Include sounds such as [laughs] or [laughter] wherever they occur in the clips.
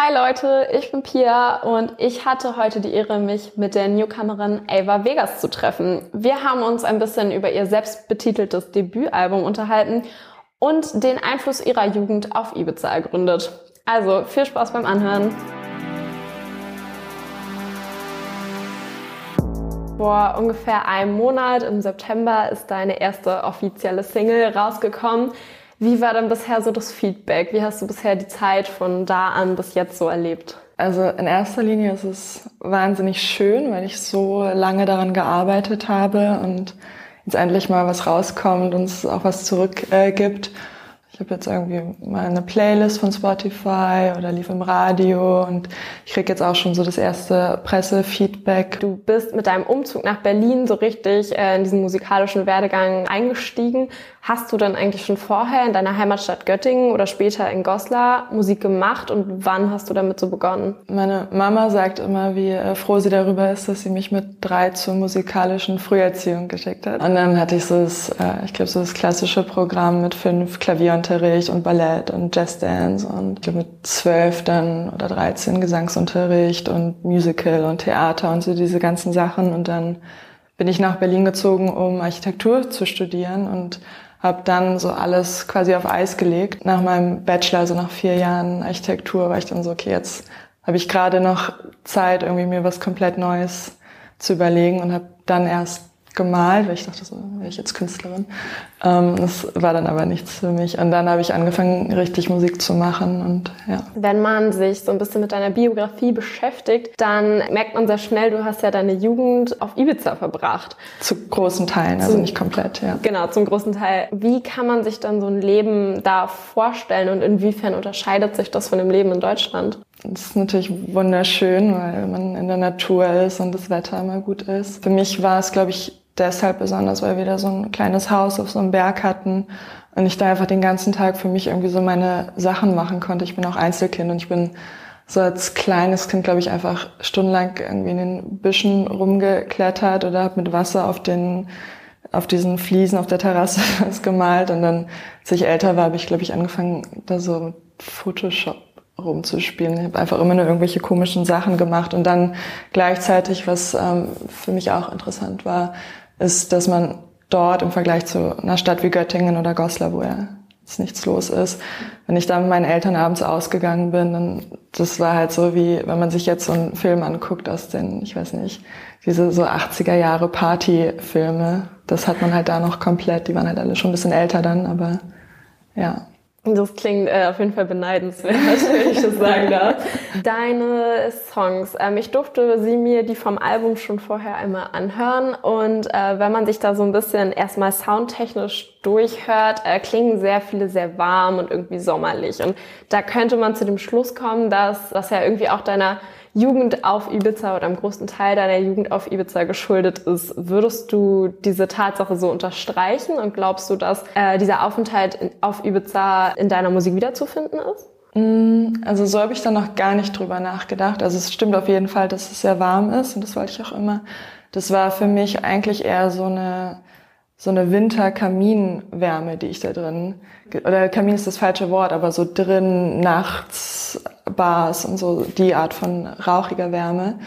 Hi Leute, ich bin Pia und ich hatte heute die Ehre, mich mit der Newcomerin Ava Vegas zu treffen. Wir haben uns ein bisschen über ihr selbstbetiteltes Debütalbum unterhalten und den Einfluss ihrer Jugend auf Ibiza ergründet. Also viel Spaß beim Anhören. Vor ungefähr einem Monat, im September, ist deine erste offizielle Single rausgekommen. Wie war dann bisher so das Feedback? Wie hast du bisher die Zeit von da an bis jetzt so erlebt? Also in erster Linie ist es wahnsinnig schön, weil ich so lange daran gearbeitet habe und jetzt endlich mal was rauskommt und es auch was zurückgibt. Äh, ich habe jetzt irgendwie mal eine Playlist von Spotify oder lief im Radio und ich krieg jetzt auch schon so das erste Pressefeedback. Du bist mit deinem Umzug nach Berlin so richtig äh, in diesen musikalischen Werdegang eingestiegen. Hast du dann eigentlich schon vorher in deiner Heimatstadt Göttingen oder später in Goslar Musik gemacht und wann hast du damit so begonnen? Meine Mama sagt immer, wie äh, froh sie darüber ist, dass sie mich mit drei zur musikalischen Früherziehung geschickt hat. Und dann hatte ich so das, äh, ich glaube, so das klassische Programm mit fünf Klavierunterricht und Ballett und Jazzdance und ich mit zwölf dann oder dreizehn Gesangsunterricht und Musical und Theater und so diese ganzen Sachen und dann bin ich nach Berlin gezogen, um Architektur zu studieren und habe dann so alles quasi auf Eis gelegt. Nach meinem Bachelor, also nach vier Jahren Architektur, war ich dann so, okay, jetzt habe ich gerade noch Zeit, irgendwie mir was komplett Neues zu überlegen und habe dann erst gemalt, weil ich dachte, so wäre ich jetzt Künstlerin. Ähm, das war dann aber nichts für mich. Und dann habe ich angefangen, richtig Musik zu machen und ja. Wenn man sich so ein bisschen mit deiner Biografie beschäftigt, dann merkt man sehr schnell, du hast ja deine Jugend auf Ibiza verbracht. Zu großen Teilen, also zum, nicht komplett, ja. Genau, zum großen Teil. Wie kann man sich dann so ein Leben da vorstellen und inwiefern unterscheidet sich das von dem Leben in Deutschland? Das ist natürlich wunderschön, weil man in der Natur ist und das Wetter immer gut ist. Für mich war es, glaube ich, deshalb besonders, weil wir da so ein kleines Haus auf so einem Berg hatten und ich da einfach den ganzen Tag für mich irgendwie so meine Sachen machen konnte. Ich bin auch Einzelkind und ich bin so als kleines Kind, glaube ich, einfach stundenlang irgendwie in den Büschen rumgeklettert oder habe mit Wasser auf den auf diesen Fliesen auf der Terrasse [laughs] was gemalt und dann, als ich älter war, habe ich, glaube ich, angefangen, da so Photoshop rumzuspielen. Ich habe einfach immer nur irgendwelche komischen Sachen gemacht und dann gleichzeitig, was ähm, für mich auch interessant war, ist, dass man dort im Vergleich zu einer Stadt wie Göttingen oder Goslar, wo ja nichts los ist, wenn ich da mit meinen Eltern abends ausgegangen bin, dann das war halt so wie, wenn man sich jetzt so einen Film anguckt aus den, ich weiß nicht, diese so 80er Jahre Partyfilme, das hat man halt da noch komplett, die waren halt alle schon ein bisschen älter dann, aber ja. Das klingt äh, auf jeden Fall beneidenswert, [laughs] wenn ich das sagen darf. [laughs] Deine Songs, ähm, ich durfte sie mir die vom Album schon vorher einmal anhören und äh, wenn man sich da so ein bisschen erstmal soundtechnisch durchhört, äh, klingen sehr viele sehr warm und irgendwie sommerlich. Und da könnte man zu dem Schluss kommen, dass das ja irgendwie auch deiner Jugend auf Ibiza oder im großen Teil deiner Jugend auf Ibiza geschuldet ist. Würdest du diese Tatsache so unterstreichen und glaubst du, dass äh, dieser Aufenthalt in, auf Ibiza in deiner Musik wiederzufinden ist? Mm, also so habe ich da noch gar nicht drüber nachgedacht. Also es stimmt auf jeden Fall, dass es sehr warm ist und das wollte ich auch immer. Das war für mich eigentlich eher so eine so eine Winterkaminwärme, die ich da drin, oder Kamin ist das falsche Wort, aber so drin, nachts, Bars und so die Art von rauchiger Wärme.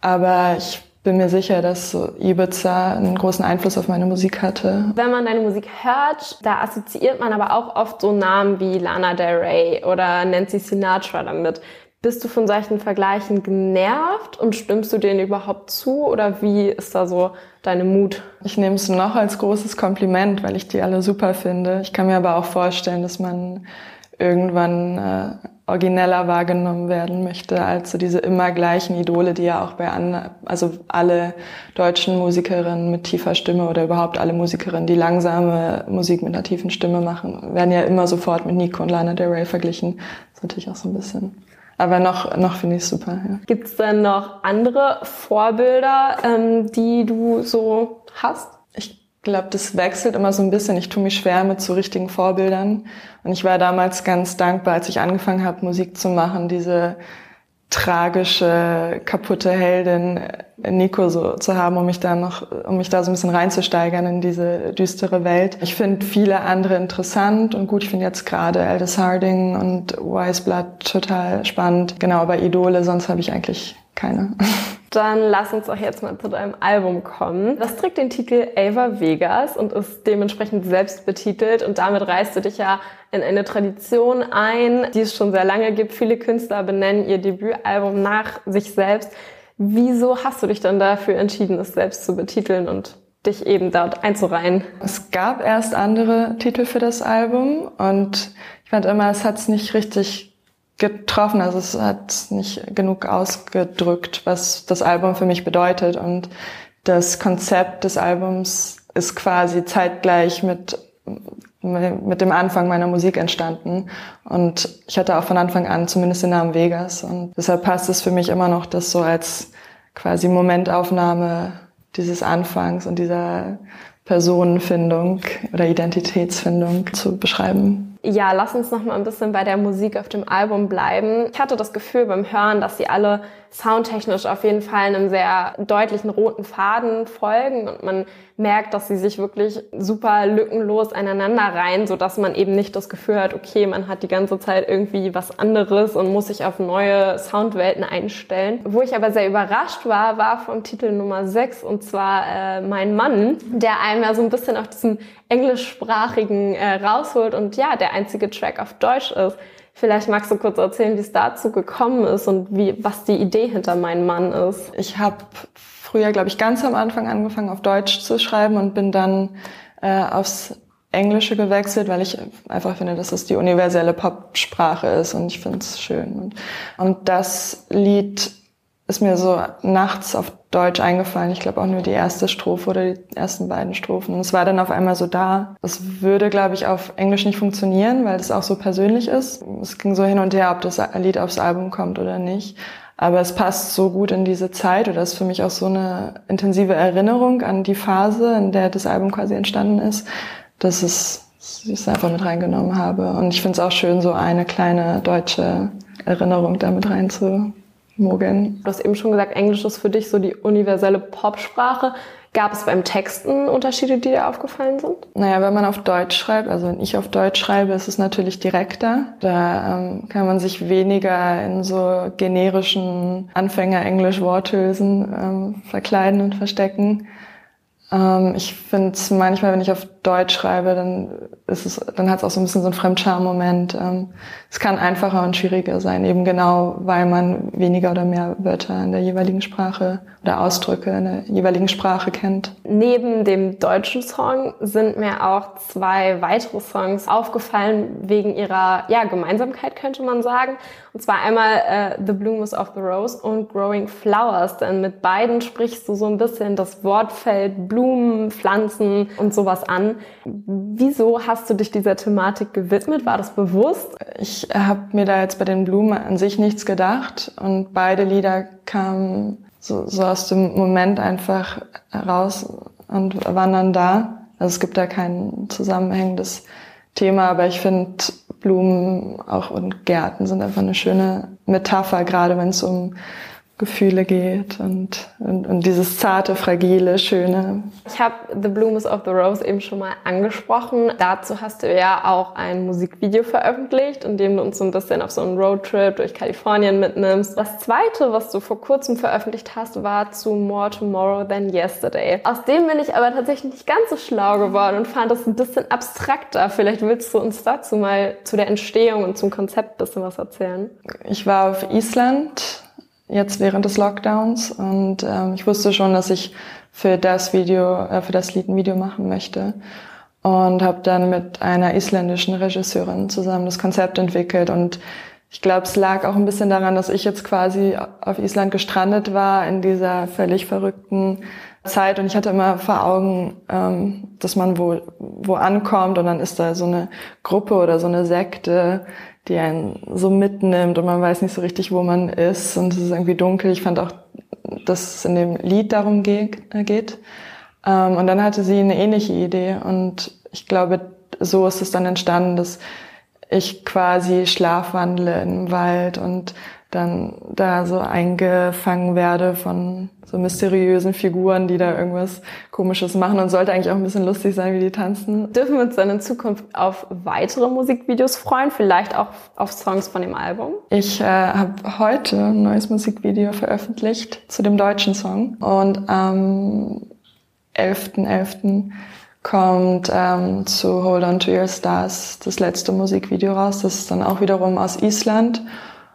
Aber ich bin mir sicher, dass Ibiza einen großen Einfluss auf meine Musik hatte. Wenn man deine Musik hört, da assoziiert man aber auch oft so Namen wie Lana Del Rey oder Nancy Sinatra damit. Bist du von solchen Vergleichen genervt und stimmst du denen überhaupt zu oder wie ist da so deine Mut? Ich nehme es noch als großes Kompliment, weil ich die alle super finde. Ich kann mir aber auch vorstellen, dass man irgendwann äh, origineller wahrgenommen werden möchte als so diese immer gleichen Idole, die ja auch bei an, also alle deutschen Musikerinnen mit tiefer Stimme oder überhaupt alle Musikerinnen, die langsame Musik mit einer tiefen Stimme machen, werden ja immer sofort mit Nico und Lana Del Rey verglichen. Das ist natürlich auch so ein bisschen aber noch, noch finde ich super. Ja. Gibt es denn noch andere Vorbilder, ähm, die du so hast? Ich glaube, das wechselt immer so ein bisschen. Ich tue mich schwer mit so richtigen Vorbildern. Und ich war damals ganz dankbar, als ich angefangen habe, Musik zu machen, diese tragische, kaputte Heldin äh, Nico so zu haben, um mich da noch, um mich da so ein bisschen reinzusteigern in diese düstere Welt. Ich finde viele andere interessant und gut. Ich finde jetzt gerade Aldous Harding und Wise Blood total spannend. Genau, aber Idole, sonst habe ich eigentlich keine. [laughs] Dann lass uns auch jetzt mal zu deinem Album kommen. Das trägt den Titel Ava Vegas und ist dementsprechend selbst betitelt und damit reißt du dich ja in eine Tradition ein, die es schon sehr lange gibt. Viele Künstler benennen ihr Debütalbum nach sich selbst. Wieso hast du dich dann dafür entschieden, es selbst zu betiteln und dich eben dort einzureihen? Es gab erst andere Titel für das Album und ich fand immer, es hat es nicht richtig getroffen. Also es hat nicht genug ausgedrückt, was das Album für mich bedeutet. Und das Konzept des Albums ist quasi zeitgleich mit, mit dem Anfang meiner Musik entstanden. Und ich hatte auch von Anfang an zumindest den Namen Vegas. Und deshalb passt es für mich immer noch, das so als quasi Momentaufnahme dieses Anfangs und dieser Personenfindung oder Identitätsfindung zu beschreiben. Ja, lass uns noch mal ein bisschen bei der Musik auf dem Album bleiben. Ich hatte das Gefühl beim Hören, dass sie alle soundtechnisch auf jeden Fall einem sehr deutlichen roten Faden folgen und man merkt, dass sie sich wirklich super lückenlos einander rein, so dass man eben nicht das Gefühl hat, okay, man hat die ganze Zeit irgendwie was anderes und muss sich auf neue Soundwelten einstellen. Wo ich aber sehr überrascht war, war vom Titel Nummer 6 und zwar äh, Mein Mann, der einem ja so ein bisschen auf diesen englischsprachigen äh, rausholt und ja, der einzige Track auf Deutsch ist. Vielleicht magst du kurz erzählen, wie es dazu gekommen ist und wie, was die Idee hinter meinem Mann ist. Ich habe früher, glaube ich, ganz am Anfang angefangen, auf Deutsch zu schreiben und bin dann äh, aufs Englische gewechselt, weil ich einfach finde, dass es die universelle Popsprache ist und ich finde es schön. Und, und das Lied ist mir so nachts auf Deutsch eingefallen. Ich glaube auch nur die erste Strophe oder die ersten beiden Strophen. Und es war dann auf einmal so da. Das würde, glaube ich, auf Englisch nicht funktionieren, weil das auch so persönlich ist. Es ging so hin und her, ob das Lied aufs Album kommt oder nicht. Aber es passt so gut in diese Zeit oder ist für mich auch so eine intensive Erinnerung an die Phase, in der das Album quasi entstanden ist, dass es ich es einfach mit reingenommen habe. Und ich finde es auch schön, so eine kleine deutsche Erinnerung damit reinzu mogeln. Du hast eben schon gesagt, Englisch ist für dich so die universelle Popsprache. Gab es beim Texten Unterschiede, die dir aufgefallen sind? Naja, wenn man auf Deutsch schreibt, also wenn ich auf Deutsch schreibe, ist es natürlich direkter. Da ähm, kann man sich weniger in so generischen Anfänger-Englisch-Worthülsen ähm, verkleiden und verstecken. Ähm, ich finde es manchmal, wenn ich auf Deutsch schreibe, dann ist es, dann hat es auch so ein bisschen so einen Fremdscham-Moment. Ähm, es kann einfacher und schwieriger sein, eben genau, weil man weniger oder mehr Wörter in der jeweiligen Sprache oder Ausdrücke in der jeweiligen Sprache kennt. Neben dem deutschen Song sind mir auch zwei weitere Songs aufgefallen wegen ihrer ja, Gemeinsamkeit, könnte man sagen. Und zwar einmal äh, The Blooms of the Rose und Growing Flowers. Denn mit beiden sprichst du so ein bisschen das Wortfeld Blumen, Pflanzen und sowas an. Wieso hast du dich dieser Thematik gewidmet? War das bewusst? Ich habe mir da jetzt bei den Blumen an sich nichts gedacht und beide Lieder kamen so, so aus dem Moment einfach heraus und waren dann da. Also es gibt da kein zusammenhängendes Thema, aber ich finde Blumen auch und Gärten sind einfach eine schöne Metapher, gerade wenn es um Gefühle geht und, und, und dieses zarte, fragile, schöne. Ich habe The Blooms of the Rose eben schon mal angesprochen. Dazu hast du ja auch ein Musikvideo veröffentlicht, in dem du uns so ein bisschen auf so einen Roadtrip durch Kalifornien mitnimmst. Das zweite, was du vor kurzem veröffentlicht hast, war zu More Tomorrow Than Yesterday. Aus dem bin ich aber tatsächlich nicht ganz so schlau geworden und fand das ein bisschen abstrakter. Vielleicht willst du uns dazu mal zu der Entstehung und zum Konzept ein bisschen was erzählen. Ich war auf Island jetzt während des Lockdowns. Und ähm, ich wusste schon, dass ich für das Video, äh, für das Lied ein Video machen möchte. Und habe dann mit einer isländischen Regisseurin zusammen das Konzept entwickelt. Und ich glaube, es lag auch ein bisschen daran, dass ich jetzt quasi auf Island gestrandet war in dieser völlig verrückten Zeit. Und ich hatte immer vor Augen, ähm, dass man wo, wo ankommt. Und dann ist da so eine Gruppe oder so eine Sekte, die einen so mitnimmt und man weiß nicht so richtig, wo man ist und es ist irgendwie dunkel. Ich fand auch, dass es in dem Lied darum geht. Ähm, und dann hatte sie eine ähnliche Idee und ich glaube, so ist es dann entstanden, dass ich quasi schlafwandle im Wald und dann da so eingefangen werde von so mysteriösen Figuren, die da irgendwas Komisches machen und sollte eigentlich auch ein bisschen lustig sein, wie die tanzen. Dürfen wir uns dann in Zukunft auf weitere Musikvideos freuen, vielleicht auch auf Songs von dem Album? Ich äh, habe heute ein neues Musikvideo veröffentlicht zu dem deutschen Song und am 11.11. .11. kommt ähm, zu Hold On To Your Stars das letzte Musikvideo raus. Das ist dann auch wiederum aus Island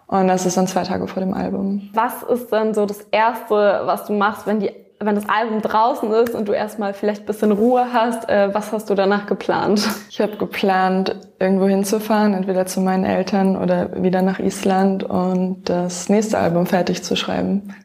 und das ist dann zwei Tage vor dem Album. Was ist dann so das Erste, was du machst, wenn, die, wenn das Album draußen ist und du erstmal vielleicht ein bisschen Ruhe hast? Äh, was hast du danach geplant? Ich habe geplant, irgendwo hinzufahren, entweder zu meinen Eltern oder wieder nach Island und das nächste Album fertig zu schreiben.